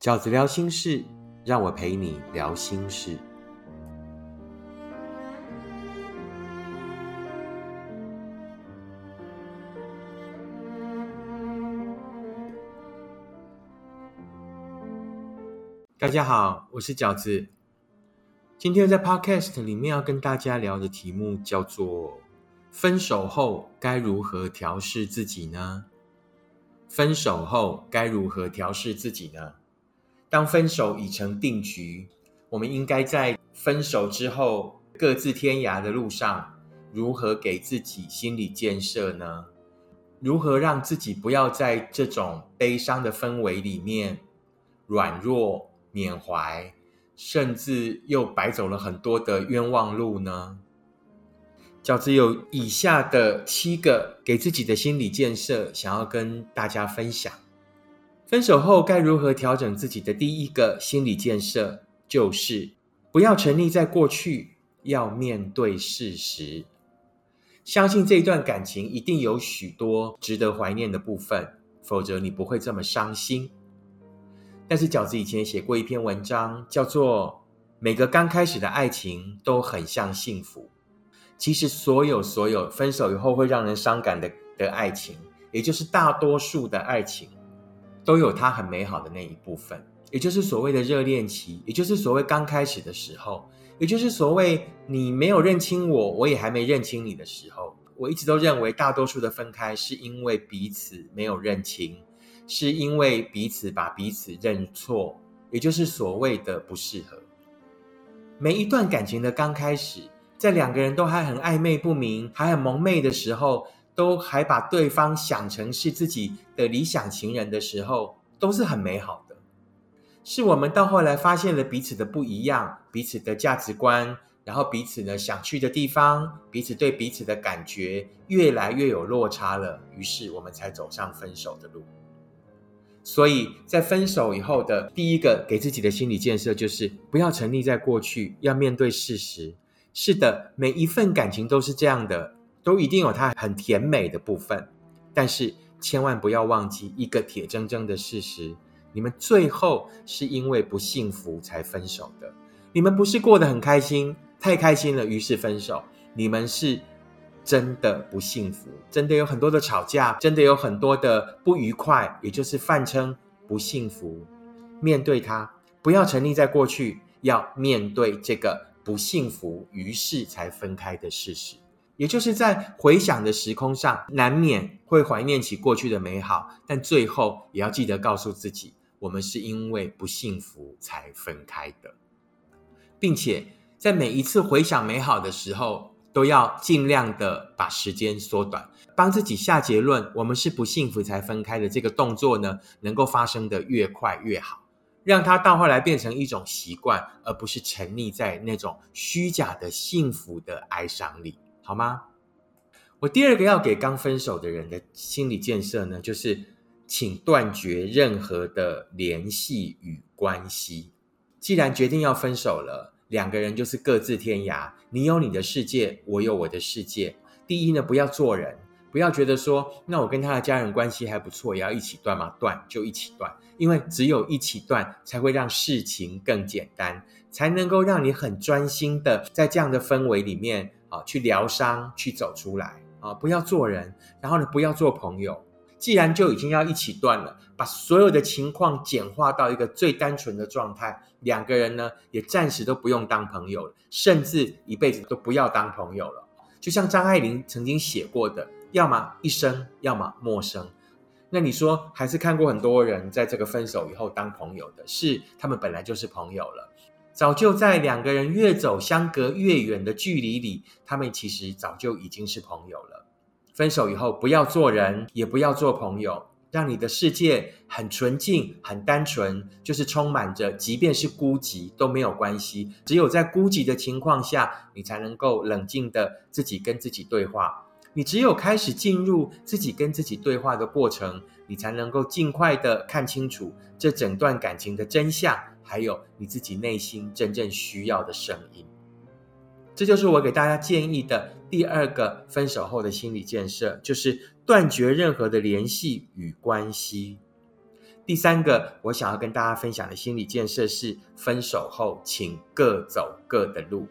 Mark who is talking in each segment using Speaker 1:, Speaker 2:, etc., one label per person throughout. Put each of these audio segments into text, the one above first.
Speaker 1: 饺子聊心事，让我陪你聊心事。大家好，我是饺子。今天在 Podcast 里面要跟大家聊的题目叫做“分手后该如何调试自己呢？”分手后该如何调试自己呢？当分手已成定局，我们应该在分手之后各自天涯的路上，如何给自己心理建设呢？如何让自己不要在这种悲伤的氛围里面软弱、缅怀，甚至又白走了很多的冤枉路呢？饺子有以下的七个给自己的心理建设，想要跟大家分享。分手后该如何调整自己的第一个心理建设，就是不要沉溺在过去，要面对事实。相信这一段感情一定有许多值得怀念的部分，否则你不会这么伤心。但是饺子以前写过一篇文章，叫做《每个刚开始的爱情都很像幸福》。其实，所有所有分手以后会让人伤感的的爱情，也就是大多数的爱情，都有它很美好的那一部分，也就是所谓的热恋期，也就是所谓刚开始的时候，也就是所谓你没有认清我，我也还没认清你的时候。我一直都认为，大多数的分开是因为彼此没有认清，是因为彼此把彼此认错，也就是所谓的不适合。每一段感情的刚开始。在两个人都还很暧昧不明、还很蒙昧的时候，都还把对方想成是自己的理想情人的时候，都是很美好的。是我们到后来发现了彼此的不一样，彼此的价值观，然后彼此呢想去的地方，彼此对彼此的感觉越来越有落差了，于是我们才走上分手的路。所以在分手以后的第一个给自己的心理建设，就是不要沉溺在过去，要面对事实。是的，每一份感情都是这样的，都一定有它很甜美的部分。但是千万不要忘记一个铁铮铮的事实：你们最后是因为不幸福才分手的。你们不是过得很开心，太开心了，于是分手。你们是真的不幸福，真的有很多的吵架，真的有很多的不愉快，也就是泛称不幸福。面对它，不要沉溺在过去，要面对这个。不幸福，于是才分开的事实，也就是在回想的时空上，难免会怀念起过去的美好，但最后也要记得告诉自己，我们是因为不幸福才分开的，并且在每一次回想美好的时候，都要尽量的把时间缩短，帮自己下结论，我们是不幸福才分开的这个动作呢，能够发生的越快越好。让它到后来变成一种习惯，而不是沉溺在那种虚假的幸福的哀伤里，好吗？我第二个要给刚分手的人的心理建设呢，就是请断绝任何的联系与关系。既然决定要分手了，两个人就是各自天涯，你有你的世界，我有我的世界。第一呢，不要做人。不要觉得说，那我跟他的家人关系还不错，也要一起断吗？断就一起断，因为只有一起断，才会让事情更简单，才能够让你很专心的在这样的氛围里面啊，去疗伤，去走出来啊！不要做人，然后呢，不要做朋友。既然就已经要一起断了，把所有的情况简化到一个最单纯的状态，两个人呢，也暂时都不用当朋友了，甚至一辈子都不要当朋友了。就像张爱玲曾经写过的。要么一生，要么陌生。那你说，还是看过很多人在这个分手以后当朋友的，是他们本来就是朋友了，早就在两个人越走相隔越远的距离里，他们其实早就已经是朋友了。分手以后，不要做人，也不要做朋友，让你的世界很纯净、很单纯，就是充满着，即便是孤寂都没有关系。只有在孤寂的情况下，你才能够冷静的自己跟自己对话。你只有开始进入自己跟自己对话的过程，你才能够尽快的看清楚这整段感情的真相，还有你自己内心真正需要的声音。这就是我给大家建议的第二个分手后的心理建设，就是断绝任何的联系与关系。第三个，我想要跟大家分享的心理建设是：分手后，请各走各的路。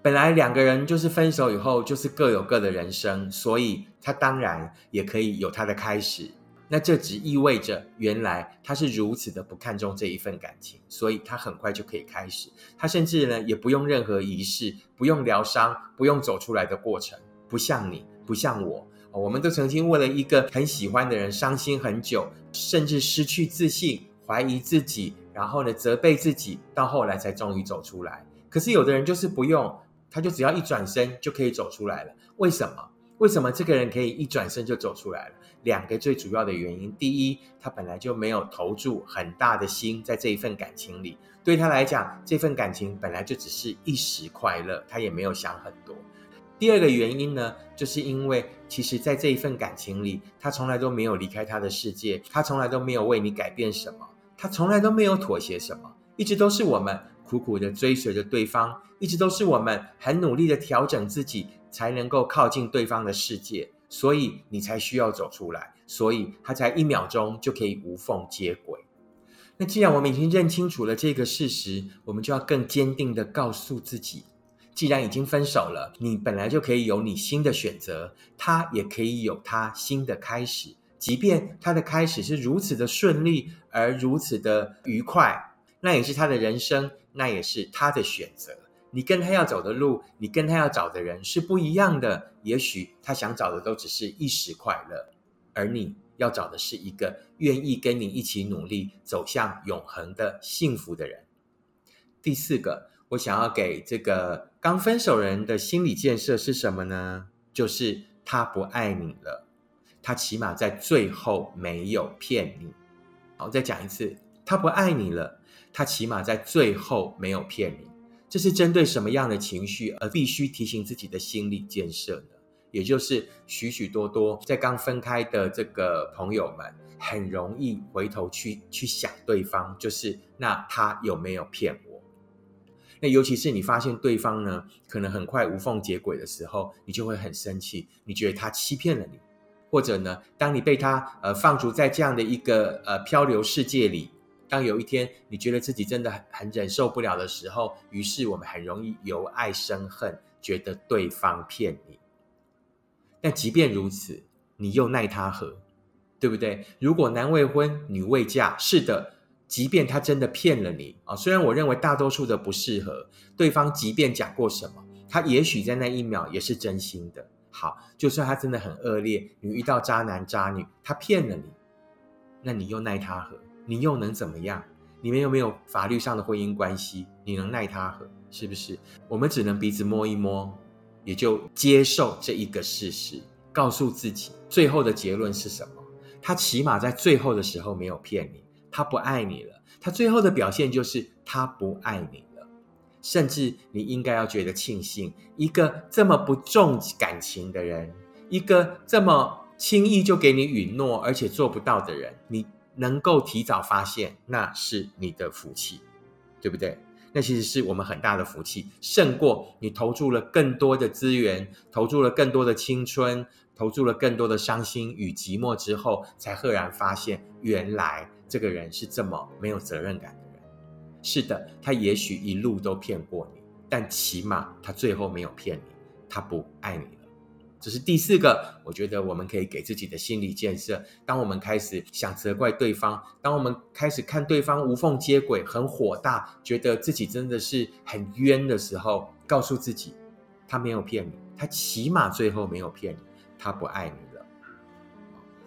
Speaker 1: 本来两个人就是分手以后，就是各有各的人生，所以他当然也可以有他的开始。那这只意味着，原来他是如此的不看重这一份感情，所以他很快就可以开始。他甚至呢，也不用任何仪式，不用疗伤，不用走出来的过程。不像你，不像我，我们都曾经为了一个很喜欢的人伤心很久，甚至失去自信，怀疑自己，然后呢，责备自己，到后来才终于走出来。可是有的人就是不用，他就只要一转身就可以走出来了。为什么？为什么这个人可以一转身就走出来了？两个最主要的原因：第一，他本来就没有投注很大的心在这一份感情里，对他来讲，这份感情本来就只是一时快乐，他也没有想很多。第二个原因呢，就是因为其实，在这一份感情里，他从来都没有离开他的世界，他从来都没有为你改变什么，他从来都没有妥协什么，一直都是我们苦苦的追随着对方，一直都是我们很努力的调整自己。才能够靠近对方的世界，所以你才需要走出来，所以他才一秒钟就可以无缝接轨。那既然我们已经认清楚了这个事实，我们就要更坚定的告诉自己：既然已经分手了，你本来就可以有你新的选择，他也可以有他新的开始。即便他的开始是如此的顺利而如此的愉快，那也是他的人生，那也是他的选择。你跟他要走的路，你跟他要找的人是不一样的。也许他想找的都只是一时快乐，而你要找的是一个愿意跟你一起努力走向永恒的幸福的人。第四个，我想要给这个刚分手人的心理建设是什么呢？就是他不爱你了，他起码在最后没有骗你。好，再讲一次，他不爱你了，他起码在最后没有骗你。这是针对什么样的情绪而必须提醒自己的心理建设呢？也就是许许多多在刚分开的这个朋友们，很容易回头去去想对方，就是那他有没有骗我？那尤其是你发现对方呢，可能很快无缝接轨的时候，你就会很生气，你觉得他欺骗了你，或者呢，当你被他呃放逐在这样的一个呃漂流世界里。当有一天你觉得自己真的很很忍受不了的时候，于是我们很容易由爱生恨，觉得对方骗你。但即便如此，你又奈他何？对不对？如果男未婚女未嫁，是的，即便他真的骗了你啊，虽然我认为大多数的不适合，对方即便讲过什么，他也许在那一秒也是真心的。好，就算他真的很恶劣，你遇到渣男渣女，他骗了你，那你又奈他何？你又能怎么样？你们又没有法律上的婚姻关系，你能奈他何？是不是？我们只能彼此摸一摸，也就接受这一个事实，告诉自己最后的结论是什么？他起码在最后的时候没有骗你，他不爱你了。他最后的表现就是他不爱你了。甚至你应该要觉得庆幸，一个这么不重感情的人，一个这么轻易就给你允诺而且做不到的人，你。能够提早发现，那是你的福气，对不对？那其实是我们很大的福气，胜过你投注了更多的资源，投注了更多的青春，投注了更多的伤心与寂寞之后，才赫然发现，原来这个人是这么没有责任感的人。是的，他也许一路都骗过你，但起码他最后没有骗你，他不爱你。这是第四个，我觉得我们可以给自己的心理建设。当我们开始想责怪对方，当我们开始看对方无缝接轨，很火大，觉得自己真的是很冤的时候，告诉自己，他没有骗你，他起码最后没有骗你，他不爱你了。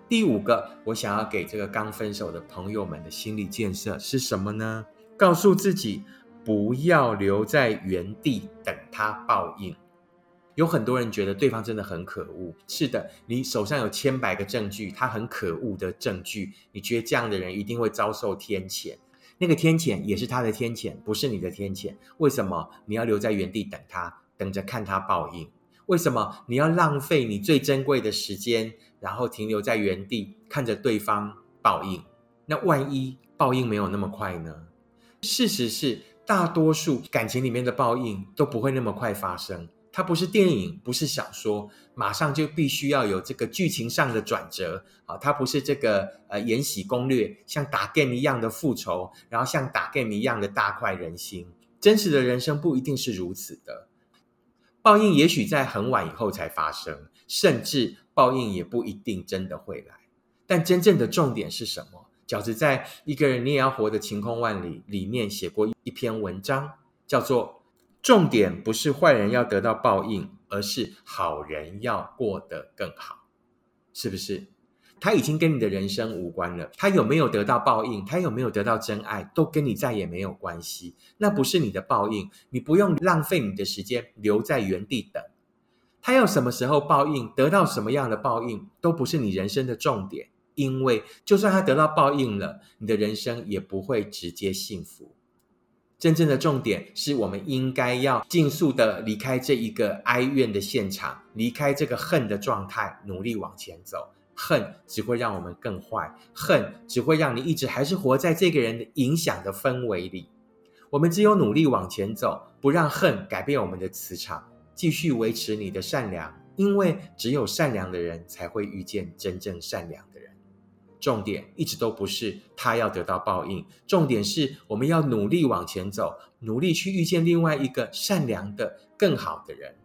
Speaker 1: 第五个，我想要给这个刚分手的朋友们的心理建设是什么呢？告诉自己，不要留在原地等他报应。有很多人觉得对方真的很可恶。是的，你手上有千百个证据，他很可恶的证据，你觉得这样的人一定会遭受天谴？那个天谴也是他的天谴，不是你的天谴。为什么你要留在原地等他，等着看他报应？为什么你要浪费你最珍贵的时间，然后停留在原地看着对方报应？那万一报应没有那么快呢？事实是，大多数感情里面的报应都不会那么快发生。它不是电影，不是小说，马上就必须要有这个剧情上的转折啊！它不是这个呃《延禧攻略》像打 game 一样的复仇，然后像打 game 一样的大快人心。真实的人生不一定是如此的，报应也许在很晚以后才发生，甚至报应也不一定真的会来。但真正的重点是什么？饺子在《一个人你也要活得晴空万里》里面写过一篇文章，叫做。重点不是坏人要得到报应，而是好人要过得更好，是不是？他已经跟你的人生无关了。他有没有得到报应，他有没有得到真爱，都跟你再也没有关系。那不是你的报应，你不用浪费你的时间留在原地等。他要什么时候报应，得到什么样的报应，都不是你人生的重点。因为就算他得到报应了，你的人生也不会直接幸福。真正的重点是我们应该要尽速的离开这一个哀怨的现场，离开这个恨的状态，努力往前走。恨只会让我们更坏，恨只会让你一直还是活在这个人的影响的氛围里。我们只有努力往前走，不让恨改变我们的磁场，继续维持你的善良，因为只有善良的人才会遇见真正善良的人。重点一直都不是他要得到报应，重点是我们要努力往前走，努力去遇见另外一个善良的、更好的人。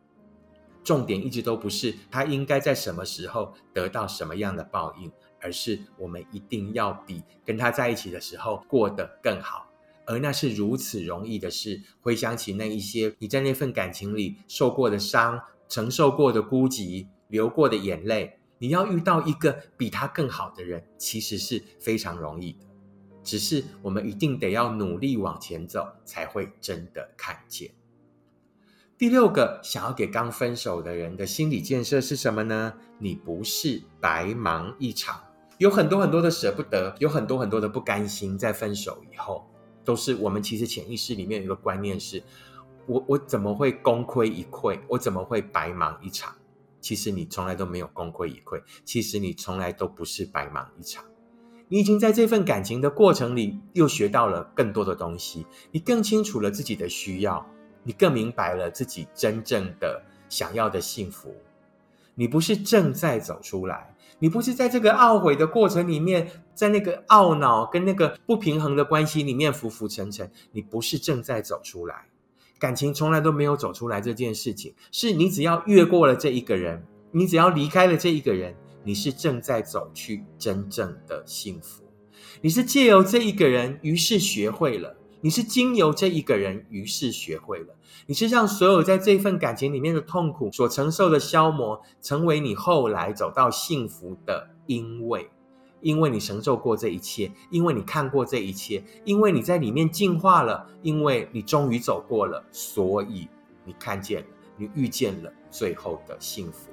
Speaker 1: 重点一直都不是他应该在什么时候得到什么样的报应，而是我们一定要比跟他在一起的时候过得更好。而那是如此容易的事。回想起那一些你在那份感情里受过的伤、承受过的孤寂、流过的眼泪。你要遇到一个比他更好的人，其实是非常容易的，只是我们一定得要努力往前走，才会真的看见。第六个，想要给刚分手的人的心理建设是什么呢？你不是白忙一场，有很多很多的舍不得，有很多很多的不甘心，在分手以后，都是我们其实潜意识里面有一个观念是：我我怎么会功亏一篑？我怎么会白忙一场？其实你从来都没有功亏一篑，其实你从来都不是白忙一场。你已经在这份感情的过程里，又学到了更多的东西，你更清楚了自己的需要，你更明白了自己真正的想要的幸福。你不是正在走出来，你不是在这个懊悔的过程里面，在那个懊恼跟那个不平衡的关系里面浮浮沉沉，你不是正在走出来。感情从来都没有走出来这件事情，是你只要越过了这一个人，你只要离开了这一个人，你是正在走去真正的幸福。你是借由这一个人，于是学会了；你是经由这一个人，于是学会了。你是让所有在这份感情里面的痛苦所承受的消磨，成为你后来走到幸福的因为。因为你承受过这一切，因为你看过这一切，因为你在里面进化了，因为你终于走过了，所以你看见，你遇见了最后的幸福，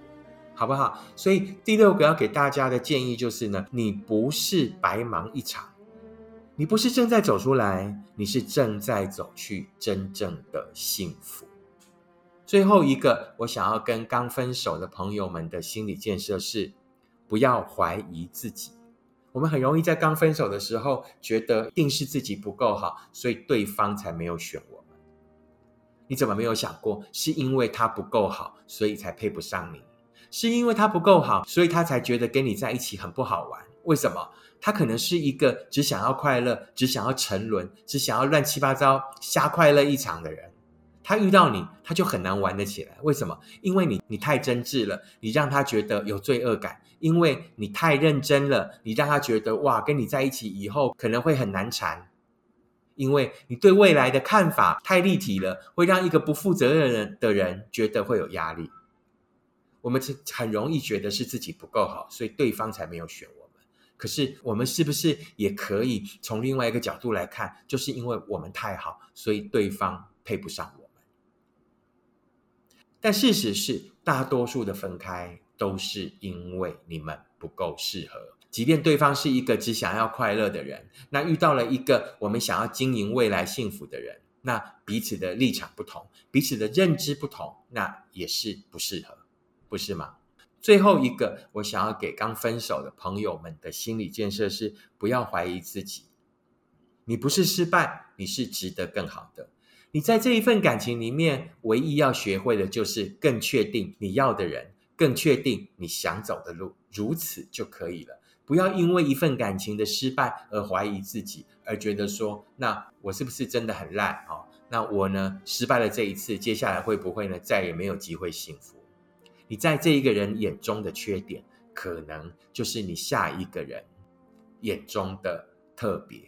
Speaker 1: 好不好？所以第六个要给大家的建议就是呢，你不是白忙一场，你不是正在走出来，你是正在走去真正的幸福。最后一个，我想要跟刚分手的朋友们的心理建设是，不要怀疑自己。我们很容易在刚分手的时候，觉得一定是自己不够好，所以对方才没有选我们。你怎么没有想过，是因为他不够好，所以才配不上你？是因为他不够好，所以他才觉得跟你在一起很不好玩？为什么？他可能是一个只想要快乐、只想要沉沦、只想要乱七八糟瞎快乐一场的人。他遇到你，他就很难玩得起来。为什么？因为你你太真挚了，你让他觉得有罪恶感。因为你太认真了，你让他觉得哇，跟你在一起以后可能会很难缠。因为你对未来的看法太立体了，会让一个不负责任的人觉得会有压力。我们是很容易觉得是自己不够好，所以对方才没有选我们。可是我们是不是也可以从另外一个角度来看，就是因为我们太好，所以对方配不上我们？但事实是，大多数的分开。都是因为你们不够适合。即便对方是一个只想要快乐的人，那遇到了一个我们想要经营未来幸福的人，那彼此的立场不同，彼此的认知不同，那也是不适合，不是吗？最后一个，我想要给刚分手的朋友们的心理建设是：不要怀疑自己，你不是失败，你是值得更好的。你在这一份感情里面，唯一要学会的就是更确定你要的人，更确定你想走的路，如此就可以了。不要因为一份感情的失败而怀疑自己，而觉得说，那我是不是真的很烂哦？那我呢，失败了这一次，接下来会不会呢，再也没有机会幸福？你在这一个人眼中的缺点，可能就是你下一个人眼中的特别。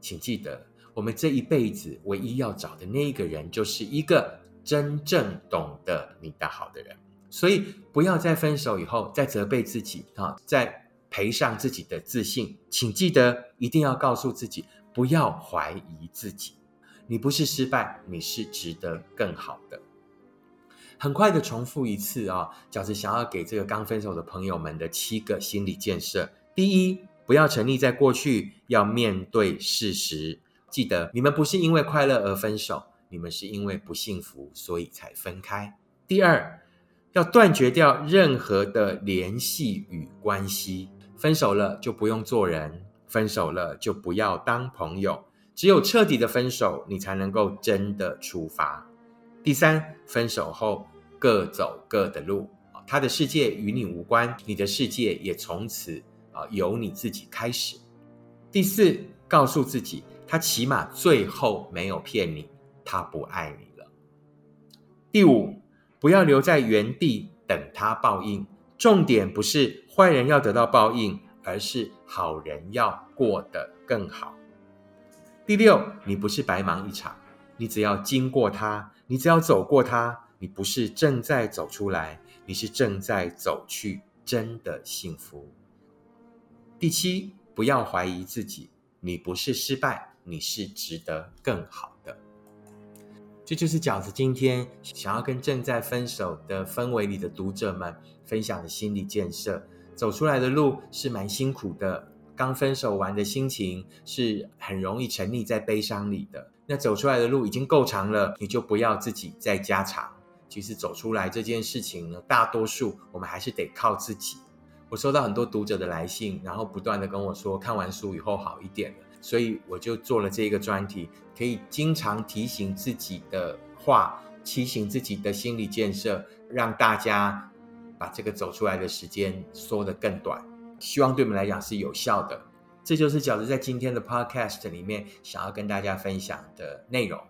Speaker 1: 请记得。我们这一辈子唯一要找的那一个人，就是一个真正懂得你的好的人。所以，不要在分手以后再责备自己啊，再赔上自己的自信。请记得，一定要告诉自己，不要怀疑自己。你不是失败，你是值得更好的。很快的重复一次啊，饺子想要给这个刚分手的朋友们的七个心理建设：第一，不要沉溺在过去，要面对事实。记得，你们不是因为快乐而分手，你们是因为不幸福，所以才分开。第二，要断绝掉任何的联系与关系，分手了就不用做人，分手了就不要当朋友。只有彻底的分手，你才能够真的出发。第三，分手后各走各的路，他的世界与你无关，你的世界也从此啊由你自己开始。第四，告诉自己。他起码最后没有骗你，他不爱你了。第五，不要留在原地等他报应。重点不是坏人要得到报应，而是好人要过得更好。第六，你不是白忙一场，你只要经过他，你只要走过他，你不是正在走出来，你是正在走去真的幸福。第七，不要怀疑自己，你不是失败。你是值得更好，这就是饺子今天想要跟正在分手的氛围里的读者们分享的心理建设。走出来的路是蛮辛苦的，刚分手完的心情是很容易沉溺在悲伤里的。那走出来的路已经够长了，你就不要自己再加长。其实走出来这件事情呢，大多数我们还是得靠自己。我收到很多读者的来信，然后不断的跟我说，看完书以后好一点了。所以我就做了这个专题，可以经常提醒自己的话，提醒自己的心理建设，让大家把这个走出来的时间缩得更短。希望对我们来讲是有效的。这就是饺子在今天的 Podcast 里面想要跟大家分享的内容。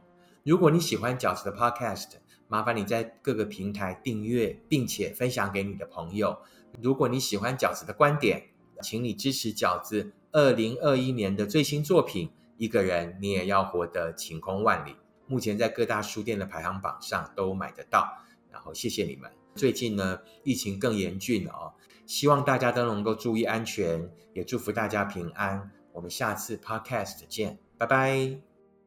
Speaker 1: 如果你喜欢饺子的 Podcast，麻烦你在各个平台订阅，并且分享给你的朋友。如果你喜欢饺子的观点，请你支持饺子。二零二一年的最新作品《一个人你也要活得晴空万里》，目前在各大书店的排行榜上都买得到。然后谢谢你们。最近呢，疫情更严峻哦，希望大家都能够注意安全，也祝福大家平安。我们下次 Podcast 见，拜拜。